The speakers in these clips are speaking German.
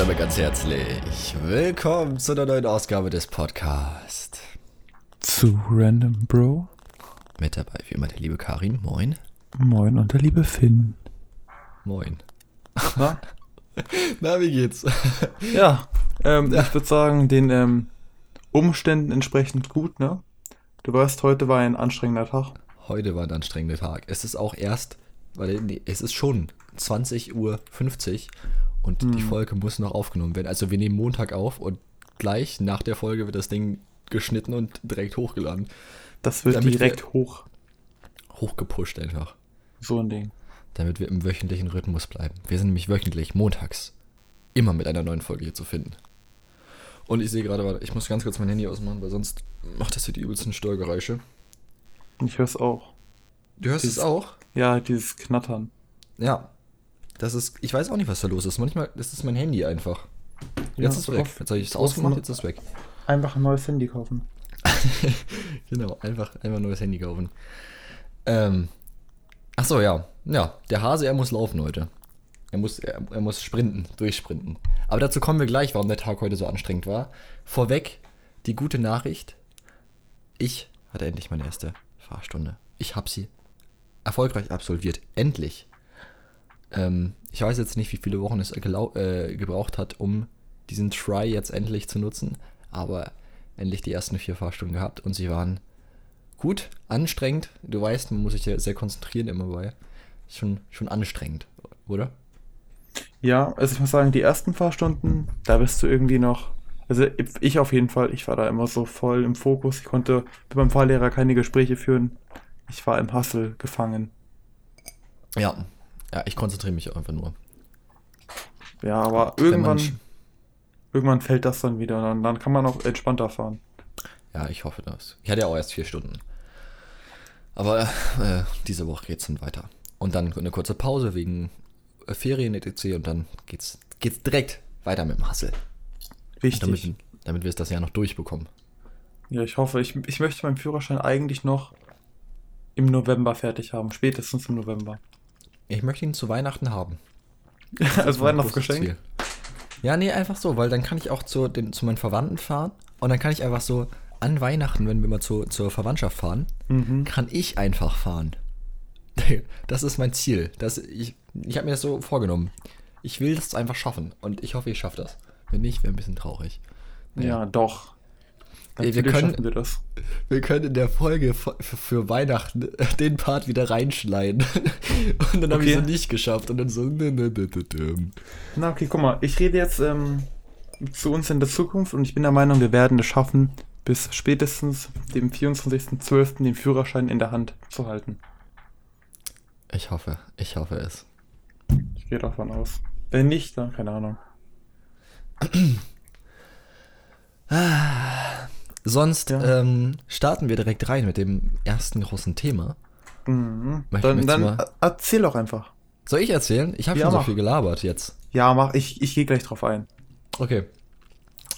damit ganz herzlich willkommen zu einer neuen Ausgabe des Podcasts. Zu Random Bro. Mit dabei wie immer der liebe Karin. Moin. Moin und der liebe Finn. Moin. Na? Na, wie geht's? Ja, ähm, ich würde sagen, den ähm, Umständen entsprechend gut, ne? Du weißt, heute war ein anstrengender Tag. Heute war ein anstrengender Tag. Es ist auch erst, weil nee, es ist schon 20.50 Uhr und die Folge muss noch aufgenommen werden. Also wir nehmen Montag auf und gleich nach der Folge wird das Ding geschnitten und direkt hochgeladen. Das wird Damit direkt hoch. Hochgepusht einfach. So ein Ding. damit wir im wöchentlichen Rhythmus bleiben. Wir sind nämlich wöchentlich, montags, immer mit einer neuen Folge hier zu finden. Und ich sehe gerade, warte, ich muss ganz kurz mein Handy ausmachen, weil sonst macht das hier die übelsten Störgeräusche. Ich höre es auch. Du hörst Dieses- es auch? Ja, dieses Knattern. Ja. Das ist, ich weiß auch nicht, was da los ist. Manchmal ist es mein Handy einfach. Jetzt Ja, ist es weg. Jetzt habe ich es ausgemacht, jetzt ist es weg. Einfach ein neues Handy kaufen. Genau, einfach, einfach ein neues Handy kaufen. Ähm, ach so, ja. Ja, der Hase, er muss laufen heute. Er muss, er, er muss sprinten, durchsprinten. Aber dazu kommen wir gleich, warum der Tag heute so anstrengend war. Vorweg die gute Nachricht. Ich hatte endlich meine erste Fahrstunde. Ich habe sie erfolgreich absolviert. Endlich. Ähm, ich weiß jetzt nicht, wie viele Wochen es äh, gebraucht hat, um diesen Try jetzt endlich zu nutzen. Aber endlich die ersten vier Fahrstunden gehabt und sie waren gut, anstrengend. Du weißt, man muss sich ja sehr konzentrieren immer bei. Schon, schon anstrengend, oder? Ja, also ich muss sagen, die ersten paar Stunden, da bist du irgendwie noch. Also ich auf jeden Fall, ich war da immer so voll im Fokus. Ich konnte mit meinem Fahrlehrer keine Gespräche führen. Ich war im Hassel gefangen. Ja. Ja, ich konzentriere mich einfach nur. Ja, aber Wenn irgendwann, irgendwann fällt das dann wieder dann, dann kann man auch entspannter fahren. Ja, ich hoffe das. Ich hatte ja auch erst vier Stunden. Aber äh, diese Woche geht's dann weiter. Und dann eine kurze Pause wegen äh, Ferien etc. Und dann geht's, geht's direkt weiter mit dem Hassel. Richtig. Damit, damit wir es das Jahr noch durchbekommen. Ja, ich hoffe, ich, ich möchte meinen Führerschein eigentlich noch im November fertig haben. Spätestens im November. Ich möchte ihn zu Weihnachten haben. Als Weihnachtsgeschenk. Ja, nee, einfach so, weil dann kann ich auch zu, den, zu meinen Verwandten fahren und dann kann ich einfach so an Weihnachten, wenn wir mal zu, zur Verwandtschaft fahren, Mhm. kann ich einfach fahren. Das ist mein Ziel. Das, ich ich habe mir das so vorgenommen. Ich will das einfach schaffen und ich hoffe, ich schaffe das. Wenn nicht, wäre ein bisschen traurig. Ja, doch. Ey, wir können- schaffen wir das. Wir können in der Folge für, Weihnachten den Part wieder reinschneiden. Und dann habe ich Okay. es nicht geschafft. Und dann so. ne, ne. Na, okay, guck mal. Ich rede jetzt ähm, zu uns in der Zukunft und ich bin der Meinung, wir werden es schaffen, bis spätestens dem 24.12. den Führerschein in der Hand zu halten. Ich hoffe, ich hoffe es. Ich gehe davon aus. Wenn nicht, dann keine Ahnung. Sonst Ja. ähm, starten wir direkt rein mit dem ersten großen Thema. Mhm. Dann, möchtest dann er- erzähl doch einfach. Soll ich erzählen? Ich habe Ja, schon so mach. viel gelabert jetzt. Ja, mach. Ich, ich gehe gleich drauf ein. Okay.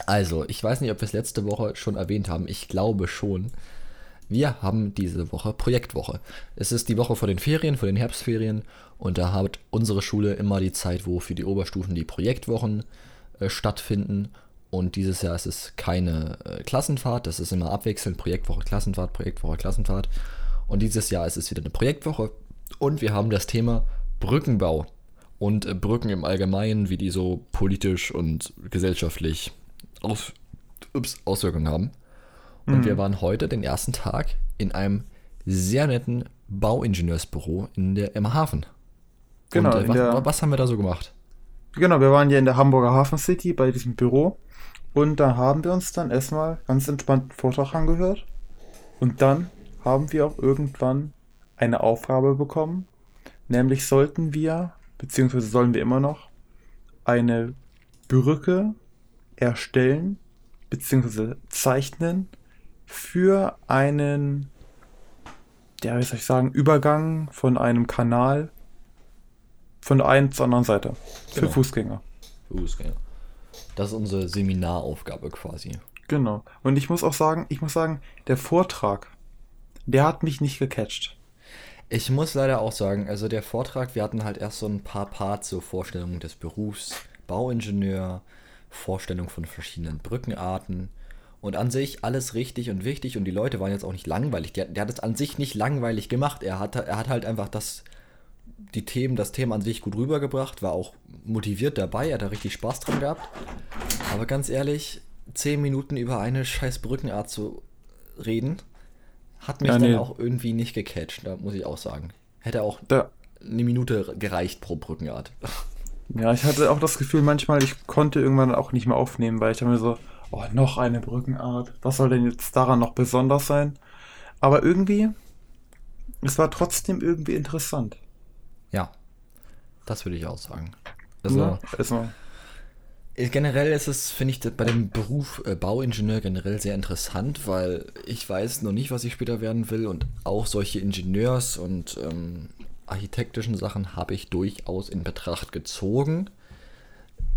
Also, ich weiß nicht, ob wir es letzte Woche schon erwähnt haben. Ich glaube schon. Wir haben diese Woche Projektwoche. Es ist die Woche vor den Ferien, vor den Herbstferien. Und da hat unsere Schule immer die Zeit, wo für die Oberstufen die Projektwochen äh, stattfinden. Und dieses Jahr ist es keine äh, Klassenfahrt. Das ist immer abwechselnd. Projektwoche, Klassenfahrt, Projektwoche, Klassenfahrt. Und dieses Jahr ist es wieder eine Projektwoche. Und wir haben das Thema Brückenbau. Und äh, Brücken im Allgemeinen, wie die so politisch und gesellschaftlich aus, ups, Auswirkungen haben. Und Mhm. wir waren heute den ersten Tag in einem sehr netten Bauingenieursbüro in der, im Hafen. Genau, Und, äh, was, was haben wir da so gemacht? Genau, wir waren ja in der Hamburger Hafen City bei diesem Büro. Und da haben wir uns dann erstmal ganz entspannt einen Vortrag angehört. Und dann haben wir auch irgendwann eine Aufgabe bekommen, nämlich sollten wir, beziehungsweise sollen wir immer noch, eine Brücke erstellen, beziehungsweise zeichnen für einen, ja, wie soll ich sagen, Übergang von einem Kanal von der einen zur anderen Seite. Für Genau. Fußgänger. Fußgänger. Das ist unsere Seminaraufgabe quasi. Genau. Und ich muss auch sagen, ich muss sagen, der Vortrag, der hat mich nicht gecatcht. Ich muss leider auch sagen, also der Vortrag, wir hatten halt erst so ein paar Parts, so Vorstellungen des Berufs, Bauingenieur, Vorstellung von verschiedenen Brückenarten und an sich alles richtig und wichtig und die Leute waren jetzt auch nicht langweilig. Der, der hat es an sich nicht langweilig gemacht. Er hat, er hat halt einfach das, die Themen, das Thema an sich gut rübergebracht, war auch motiviert dabei, er hat da richtig Spaß dran gehabt. Aber ganz ehrlich, zehn Minuten über eine scheiß Brückenart zu reden, hat mich Ja, dann nee. auch irgendwie nicht gecatcht, da muss ich auch sagen. Hätte auch Da, eine Minute gereicht pro Brückenart. ja, ich hatte auch das Gefühl, manchmal, ich konnte irgendwann auch nicht mehr aufnehmen, weil ich dann mir so, oh, noch eine Brückenart. Was soll denn jetzt daran noch besonders sein? Aber irgendwie, es war trotzdem irgendwie interessant. Ja, das würde ich auch sagen. Also, Ne? Also, Äh, Generell ist es, finde ich, bei dem Beruf äh, Bauingenieur generell sehr interessant, weil ich weiß noch nicht, was ich später werden will und auch solche Ingenieurs- und ähm, architektischen Sachen habe ich durchaus in Betracht gezogen.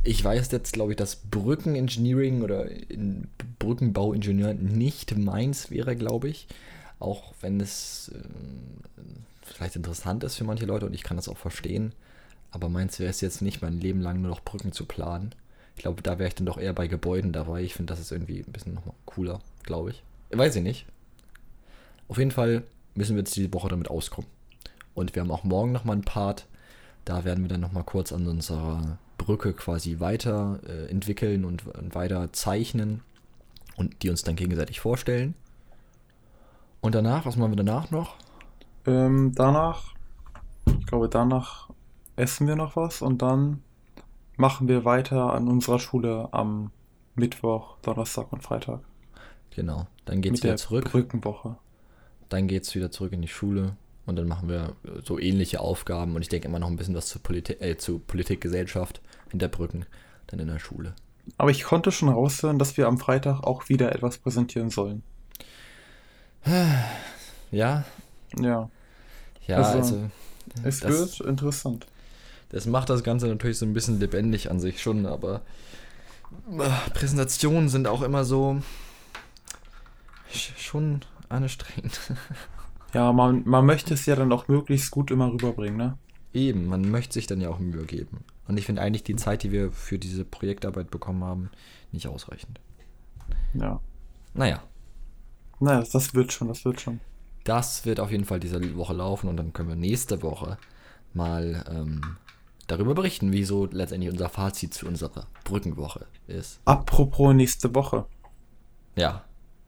Ich weiß jetzt, glaube ich, dass Brückenengineering oder in Brückenbauingenieur nicht meins wäre, glaube ich. Auch wenn es ähm, vielleicht interessant ist für manche Leute und ich kann das auch verstehen. Aber meins wäre es jetzt nicht, mein Leben lang nur noch Brücken zu planen. Ich glaube, da wäre ich dann doch eher bei Gebäuden dabei. Ich finde, das ist irgendwie ein bisschen nochmal cooler, glaube ich. Weiß ich nicht. Auf jeden Fall müssen wir jetzt diese Woche damit auskommen. Und wir haben auch morgen nochmal einen Part. Da werden wir dann nochmal kurz an unserer Brücke quasi weiter äh, entwickeln und, und weiter zeichnen und die uns dann gegenseitig vorstellen. Und danach, was machen wir danach noch? Ähm, danach, ich glaube, danach essen wir noch was und dann machen wir weiter an unserer Schule am Mittwoch, Donnerstag und Freitag. Genau, dann geht's mit wieder der zurück. Brückenwoche. Dann geht's wieder zurück in die Schule und dann machen wir so ähnliche Aufgaben und ich denke immer noch ein bisschen was zu, Politi äh, zu Politik, Gesellschaft hinter Brücken, dann in der Schule. Aber ich konnte schon raushören, dass wir am Freitag auch wieder etwas präsentieren sollen. Ja, Ja, ja, Also, also, es das, wird interessant. das macht das Ganze natürlich so ein bisschen lebendig an sich schon, aber äh, Präsentationen sind auch immer so sch- schon anstrengend. Ja, man, man möchte es ja dann auch möglichst gut immer rüberbringen, ne? Eben, man möchte sich dann ja auch Mühe geben. Und ich finde eigentlich die Zeit, die wir für diese Projektarbeit bekommen haben, nicht ausreichend. Ja. Naja, Naja, das, das wird schon, das wird schon. Das wird auf jeden Fall diese Woche laufen und dann können wir nächste Woche mal ähm, darüber berichten, wie so letztendlich unser Fazit zu unserer Brückenwoche ist. Apropos nächste Woche. Ja,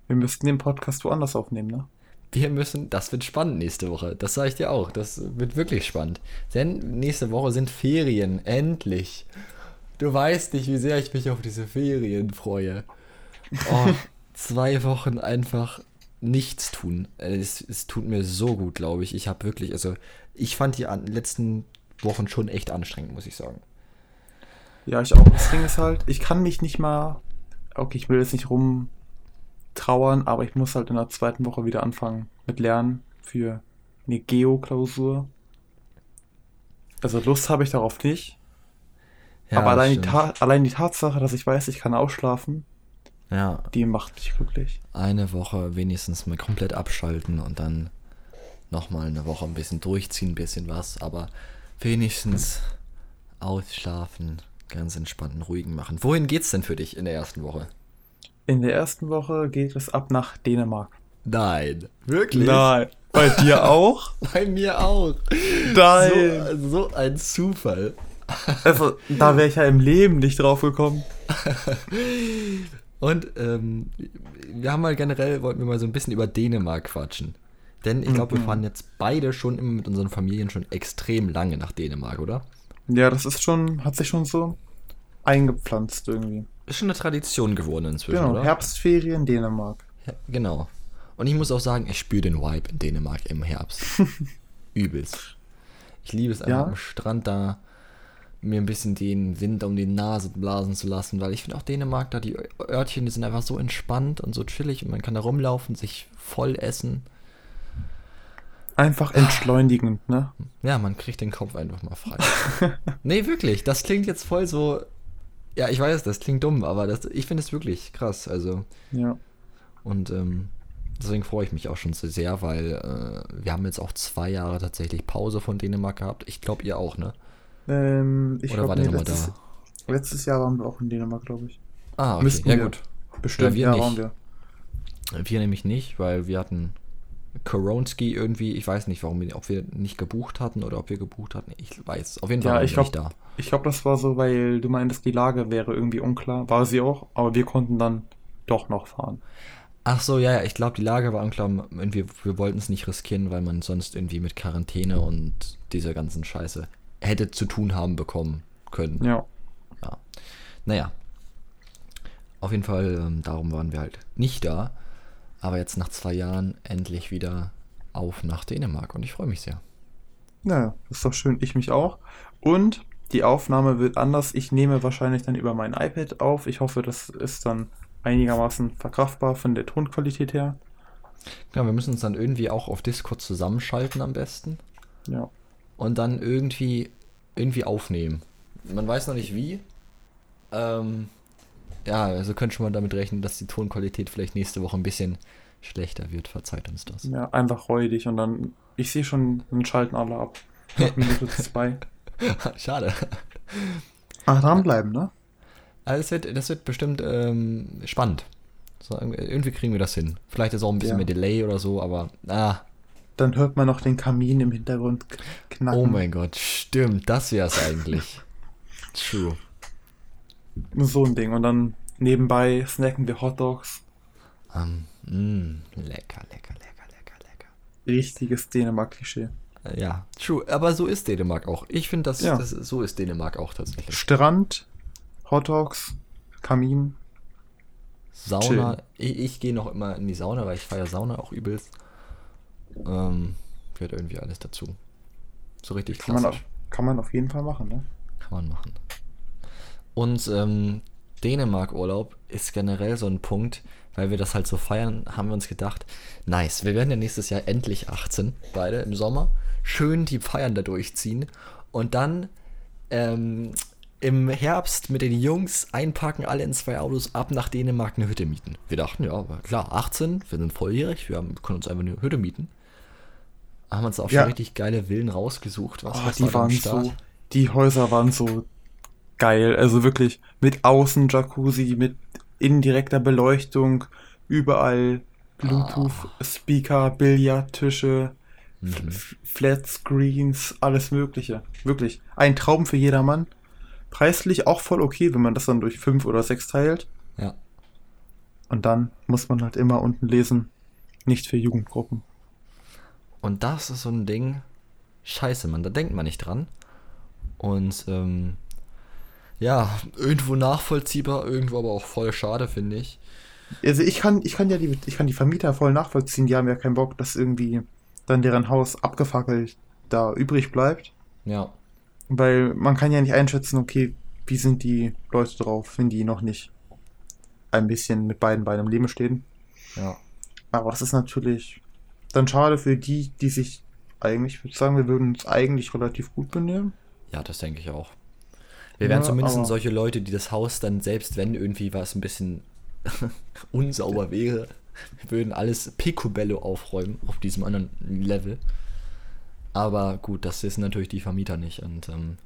Wir müssten den Podcast woanders aufnehmen, ne? wir müssen, das wird spannend nächste Woche. Das sage ich dir auch. Das wird wirklich spannend. Denn nächste Woche sind Ferien. Endlich. Du weißt nicht, wie sehr ich mich auf diese Ferien freue. Oh, zwei Wochen einfach nichts tun. Es, es tut mir so gut, glaube ich. Ich habe wirklich, also ich fand die letzten Wochen schon echt anstrengend, muss ich sagen. Ja, ich auch. Das Ding ist halt, ich kann mich nicht mal. Okay, ich will jetzt nicht rumtrauern, aber ich muss halt in der zweiten Woche wieder anfangen mit Lernen für eine Geo-Klausur. Also Lust habe ich darauf nicht. Ja, aber allein die, allein die Tatsache, dass ich weiß, ich kann ausschlafen, Ja, die macht mich glücklich. eine Woche wenigstens mal komplett abschalten und dann nochmal eine Woche ein bisschen durchziehen, ein bisschen was, aber wenigstens ausschlafen, ganz entspannten, ruhigen machen. Wohin geht's denn für dich in der ersten Woche? In der ersten Woche geht es ab nach Dänemark. Nein, wirklich? Nein. Bei dir auch? Bei mir auch. Nein. So, so ein Zufall. Also, da wäre ich ja im Leben nicht drauf gekommen. Und ähm, wir haben mal generell, wollten wir mal so ein bisschen über Dänemark quatschen. Denn ich glaube, wir Mhm. fahren jetzt beide schon immer mit unseren Familien schon extrem lange nach Dänemark, oder? Ja, das ist schon, hat sich schon so eingepflanzt irgendwie. Ist schon eine Tradition geworden inzwischen, Genau, oder? Herbstferien Dänemark. Ja, genau. Und ich muss auch sagen, ich spüre den Vibe in Dänemark im Herbst. Übelst. Ich liebe es einfach Ja? am Strand da mir ein bisschen den Wind um die Nase blasen zu lassen, weil ich finde auch Dänemark da, die Örtchen, die sind einfach so entspannt und so chillig und man kann da rumlaufen, sich voll essen. Einfach entschleunigend, ne? Ja, man kriegt den Kopf einfach mal frei. nee, wirklich, das klingt jetzt voll so. Ja, ich weiß, das klingt dumm, aber das, ich finde es wirklich krass. Also, Ja. Und ähm, deswegen freue ich mich auch schon so sehr, weil äh, wir haben jetzt auch zwei Jahre tatsächlich Pause von Dänemark gehabt. Ich glaube, ihr auch, ne? Ähm, ich Oder glaub, war der nee, nochmal letztes, da? Letztes Jahr waren wir auch in Dänemark, glaube ich. Ah, okay. Müssten ja wir. gut. Bestimmt, wir ja, nicht. waren wir. Wir nämlich nicht, weil wir hatten Koronski irgendwie, ich weiß nicht, warum wir, ob wir nicht gebucht hatten oder ob wir gebucht hatten. Ich weiß. Auf jeden Fall Ja, ich wir nicht glaub- da. Ich glaube, das war so, weil du meintest, die Lage wäre irgendwie unklar. War sie auch, aber wir konnten dann doch noch fahren. Ach so, ja, ja, ich glaube, die Lage war unklar. Irgendwie, wir wollten es nicht riskieren, weil man sonst irgendwie mit Quarantäne und dieser ganzen Scheiße hätte zu tun haben bekommen können. Ja. Naja. Auf jeden Fall, ähm, darum waren wir halt nicht da. Aber jetzt nach zwei Jahren endlich wieder auf nach Dänemark und ich freue mich sehr. Naja, ist doch schön. Ich mich auch. Und die Aufnahme wird anders. Ich nehme wahrscheinlich dann über mein iPad auf. Ich hoffe, das ist dann einigermaßen verkraftbar von der Tonqualität her. Genau, wir müssen uns dann irgendwie auch auf Discord zusammenschalten am besten. Ja. Und dann irgendwie irgendwie aufnehmen. Man weiß noch nicht wie. Ähm, ja, also könnt schon mal damit rechnen, dass die Tonqualität vielleicht nächste Woche ein bisschen schlechter wird. Verzeiht uns das. Ja, einfach räudig und dann. Ich sehe schon, dann schalten alle ab. Nach Minute zwei. Schade. Ach, dranbleiben, ne? Also das wird, das wird bestimmt ähm, spannend. So, irgendwie kriegen wir das hin. Vielleicht ist auch ein bisschen Ja. mehr Delay oder so, aber ah, Dann hört man noch den Kamin im Hintergrund knacken. oh mein Gott, stimmt, das wäre es eigentlich. True. So ein Ding. Und dann nebenbei snacken wir Hotdogs. Ähm, mm, lecker, lecker, lecker, lecker, lecker. Richtiges Dänemark-Klischee. Ja, true. Aber so ist Dänemark auch. Ich finde, das, Ja. das, so ist Dänemark auch tatsächlich. Strand, Hotdogs, Kamin. Sauna. Ich, ich gehe noch immer in die Sauna, weil ich feiere Sauna auch übelst. Ähm, gehört irgendwie alles dazu. So richtig Kann man, auf, kann man auf jeden Fall machen, ne? Kann man machen. Und ähm, Dänemark-Urlaub ist generell so ein Punkt, weil wir das halt so feiern, haben wir uns gedacht, nice, wir werden ja nächstes Jahr endlich 18, beide im Sommer. Schön die Feiern da durchziehen. Und dann ähm, im Herbst mit den Jungs einpacken, alle in zwei Autos, ab nach Dänemark eine Hütte mieten. Wir dachten, ja, aber klar, 18, wir sind volljährig, wir haben, können uns einfach eine Hütte mieten. Haben uns auch schon Ja. richtig geile Villen rausgesucht. Was, Oh, was die waren so. Die Häuser waren so geil. Also wirklich mit Außen-Jacuzzi, mit indirekter Beleuchtung, überall Bluetooth-Speaker, Billardtische, Mhm. F- Flat Screens, alles Mögliche. Wirklich. Ein Traum für jedermann. Preislich auch voll okay, wenn man das dann durch fünf oder sechs teilt. Ja. Und dann muss man halt immer unten lesen, nicht für Jugendgruppen. Und das ist so ein Ding, scheiße, man, da denkt man nicht dran. Und ähm, ja, irgendwo nachvollziehbar, irgendwo aber auch voll schade, finde ich. Also ich kann, ich kann ja die, ich kann die Vermieter voll nachvollziehen, die haben ja keinen Bock, dass irgendwie dann deren Haus abgefackelt da übrig bleibt. Ja, Weil man kann ja nicht einschätzen, okay, wie sind die Leute drauf, wenn die noch nicht ein bisschen mit beiden Beinen im Leben stehen. ja. Aber das ist natürlich dann schade für die, die sich eigentlich, ich würde sagen, wir würden uns eigentlich relativ gut benehmen. Ja, das denke ich auch. Wir wären Ja, zumindest aber- solche Leute, die das Haus dann, selbst wenn irgendwie was ein bisschen unsauber wäre, würden alles picobello aufräumen auf diesem anderen Level. Aber gut, das wissen natürlich die Vermieter nicht. Und ähm,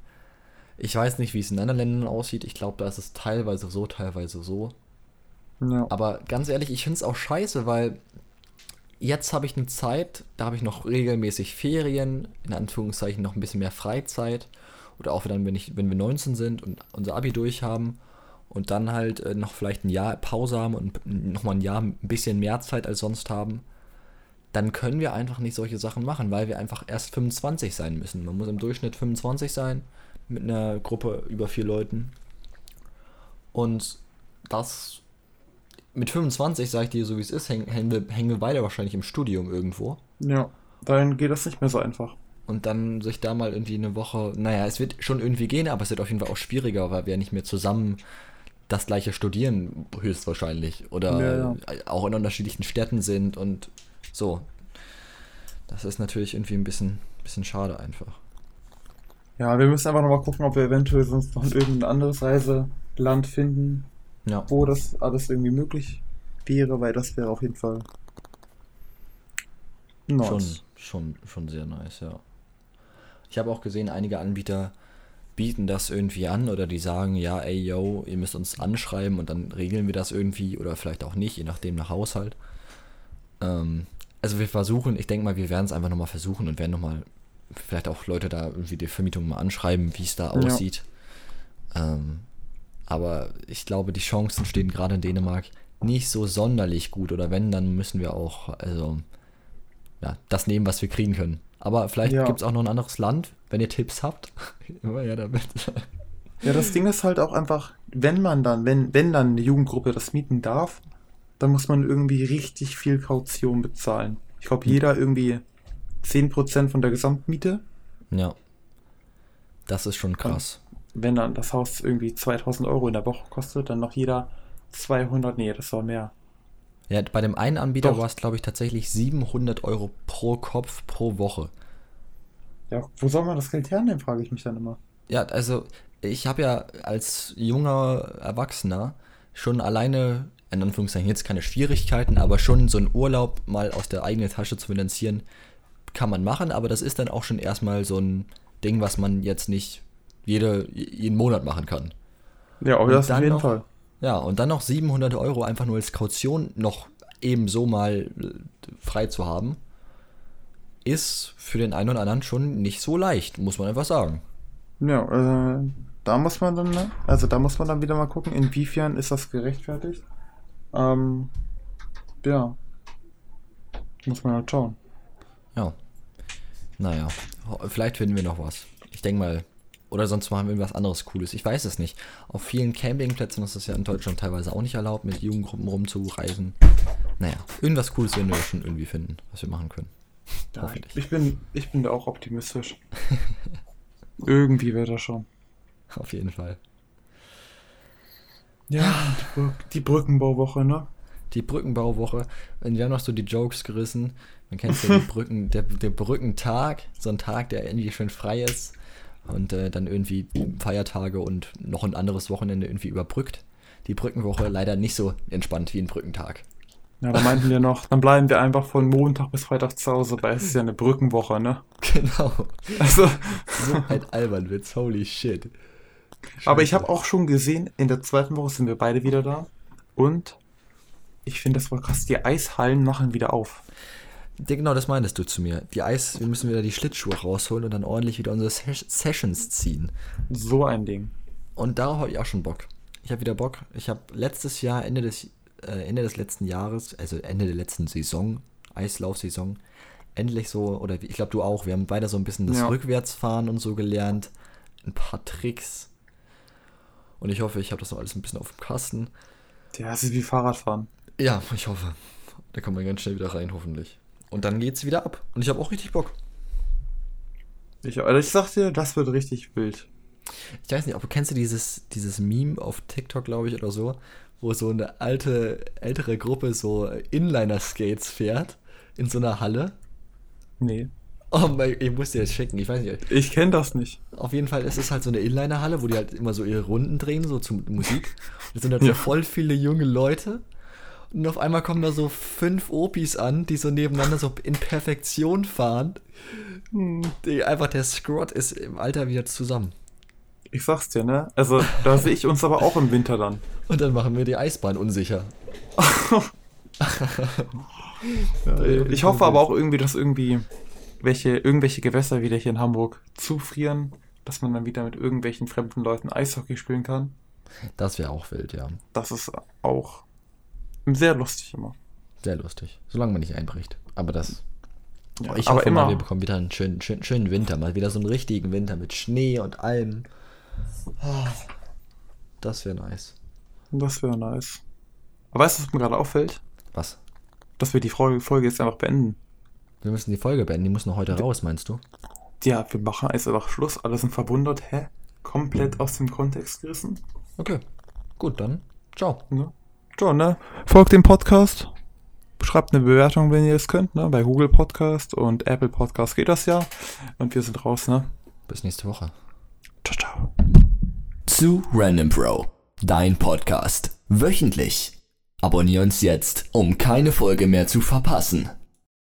ich weiß nicht, wie es in anderen Ländern aussieht. Ich glaube, da ist es teilweise so, teilweise so. Ja. Aber ganz ehrlich, ich finde es auch scheiße, weil jetzt habe ich eine Zeit, da habe ich noch regelmäßig Ferien, in Anführungszeichen noch ein bisschen mehr Freizeit. Oder auch dann, wenn, ich, wenn wir 19 sind und unser Abi durch haben und dann halt äh, noch vielleicht ein Jahr Pause haben und nochmal ein Jahr ein bisschen mehr Zeit als sonst haben, dann können wir einfach nicht solche Sachen machen, weil wir einfach erst 25 sein müssen. Man muss im Durchschnitt 25 sein mit einer Gruppe über vier Leuten. Und das mit 25, sage ich dir so wie es ist, hängen, hängen, wir, hängen wir beide wahrscheinlich im Studium irgendwo. Ja. Dann geht das nicht mehr so einfach. Und dann sich da mal irgendwie eine Woche, naja, es wird schon irgendwie gehen, aber es wird auf jeden Fall auch schwieriger, weil wir ja nicht mehr zusammen das gleiche studieren, höchstwahrscheinlich. Oder Ja, auch in unterschiedlichen Städten sind und so. Das ist natürlich irgendwie ein bisschen, bisschen schade einfach. Ja, wir müssen einfach nochmal gucken, ob wir eventuell sonst noch irgendein anderes Reiseland finden, Ja. wo das alles irgendwie möglich wäre, weil das wäre auf jeden Fall nice. Schon, schon, schon sehr nice, ja. Ich habe auch gesehen, einige Anbieter bieten das irgendwie an oder die sagen, ja, ey, yo, ihr müsst uns anschreiben und dann regeln wir das irgendwie oder vielleicht auch nicht, je nachdem nach Haushalt. Ähm, also wir versuchen, ich denke mal, wir werden es einfach nochmal versuchen und werden nochmal vielleicht auch Leute da irgendwie die Vermietung mal anschreiben, wie es da Ja. aussieht. Ähm, aber ich glaube, die Chancen stehen gerade in Dänemark nicht so sonderlich gut oder wenn, dann müssen wir auch, also, ja, das nehmen, was wir kriegen können. Aber vielleicht Ja. gibt es auch noch ein anderes Land, wenn ihr Tipps habt. Immer her damit. Ja, das Ding ist halt auch einfach, wenn man dann, wenn, wenn dann eine Jugendgruppe das mieten darf, dann muss man irgendwie richtig viel Kaution bezahlen. Ich glaube, jeder irgendwie 10% von der Gesamtmiete. Ja. Das ist schon krass. Wenn dann das Haus irgendwie 2000 Euro in der Woche kostet, dann noch jeder 200, nee, das war mehr. Ja, bei dem einen Anbieter war es, glaube ich, tatsächlich 700 Euro pro Kopf pro Woche. Ja, wo soll man das Geld hernehmen, frage ich mich dann immer. Ja, also ich habe ja als junger Erwachsener schon alleine, in Anführungszeichen jetzt keine Schwierigkeiten, aber schon so einen Urlaub mal aus der eigenen Tasche zu finanzieren, kann man machen, aber das ist dann auch schon erstmal so ein Ding, was man jetzt nicht jede, jeden Monat machen kann. Ja, aber Und das auf jeden noch- Fall. Ja, und dann noch 700 Euro einfach nur als Kaution noch ebenso mal äh, frei zu haben, ist für den einen oder anderen schon nicht so leicht, muss man einfach sagen. Ja, äh, da muss man dann, ne? also da muss man dann wieder mal gucken, inwiefern ist das gerechtfertigt. Ähm, ja. Muss man halt schauen. Ja. Naja, vielleicht finden wir noch was. Ich denke mal, oder sonst machen wir irgendwas anderes Cooles. Ich weiß es nicht. Auf vielen Campingplätzen ist es ja in Deutschland teilweise auch nicht erlaubt, mit Jugendgruppen rumzureisen. Naja, irgendwas Cooles werden wir schon irgendwie finden, was wir machen können. Ja, Hoffentlich. ich bin, ich bin da auch optimistisch. Irgendwie wird das schon. Auf jeden Fall. Ja, die, Brück, die Brückenbauwoche, ne? Die Brückenbauwoche, und wir haben noch so die Jokes gerissen. Man kennt ja die Brücken, der, der Brückentag, so ein Tag, der irgendwie schön frei ist und äh, dann irgendwie Feiertage und noch ein anderes Wochenende irgendwie überbrückt. Die Brückenwoche leider nicht so entspannt wie ein Brückentag. Ja, da meinten wir noch, dann bleiben wir einfach von Montag bis Freitag zu Hause, weil es ist ja eine Brückenwoche, ne? Genau. Also, So ein albern Witz, holy shit. aber ich habe auch schon gesehen, in der zweiten Woche sind wir beide wieder da. Und ich finde das voll krass, die Eishallen machen wieder auf. Genau, das meintest du zu mir. Die Eis, wir müssen wieder die Schlittschuhe rausholen und dann ordentlich wieder unsere Ses Sessions ziehen. So ein Ding. Und darauf habe ich auch schon Bock. Ich habe wieder Bock. Ich habe letztes Jahr, Ende des, äh, Ende des letzten Jahres, also Ende der letzten Saison, Eislaufsaison, endlich so, oder ich glaube du auch, wir haben beide so ein bisschen das Ja. Rückwärtsfahren und so gelernt. Ein paar Tricks. Und ich hoffe, ich habe das noch alles ein bisschen auf dem Kasten. Ja, es ist wie Fahrradfahren. Ja, ich hoffe. Da kommt man ganz schnell wieder rein, hoffentlich. Und dann geht's wieder ab. Und ich habe auch richtig Bock. Ich, also ich sag dir, das wird richtig wild. Ich weiß nicht, ob kennst du dieses, dieses Meme auf TikTok, glaube ich, oder so, wo so eine alte, ältere Gruppe so Inliner-Skates fährt in so einer Halle. Nee. Oh mein, ich muss dir das schicken, ich weiß nicht. Ich kenne das nicht. Auf jeden Fall ist es halt so eine Inliner-Halle, wo die halt immer so ihre Runden drehen, so zur Musik. Und es sind halt so Ja. voll viele junge Leute. Und auf einmal kommen da so fünf Opis an, die so nebeneinander so in Perfektion fahren. Die, einfach der Scrot ist im Alter wieder zusammen. Ich sag's dir, ne? Also, da sehe ich uns aber auch im Winter dann. Und dann machen wir die Eisbahn unsicher. Ich hoffe aber auch irgendwie, dass irgendwie welche, irgendwelche Gewässer wieder hier in Hamburg zufrieren, dass man dann wieder mit irgendwelchen fremden Leuten Eishockey spielen kann. Das wäre auch wild, ja. Das ist auch sehr lustig immer. Sehr lustig. Solange man nicht einbricht. Aber das. Ja, ich aber hoffe immer- mal, wir bekommen wieder einen schönen, schönen, schönen Winter. Mal wieder so einen richtigen Winter mit Schnee und allem. Ah, Das wäre nice. Das wäre nice. Aber weißt du, was mir gerade auffällt? Was? Dass wir die Folge, Folge jetzt einfach beenden. Wir müssen die Folge beenden. Die muss noch heute raus, meinst du? Ja, wir machen jetzt einfach Schluss. Alle sind verwundert. Hä? Komplett aus dem Kontext gerissen. Okay. Gut, dann. Ciao. Ne? So, ne? Folgt dem Podcast. Schreibt eine Bewertung, wenn ihr es könnt, ne? Bei Google Podcast und Apple Podcast geht das ja. Und wir sind raus, ne? Bis nächste Woche. Ciao, ciao. Zu Random Pro, dein Podcast. Wöchentlich. Abonnier uns jetzt, um keine Folge mehr zu verpassen.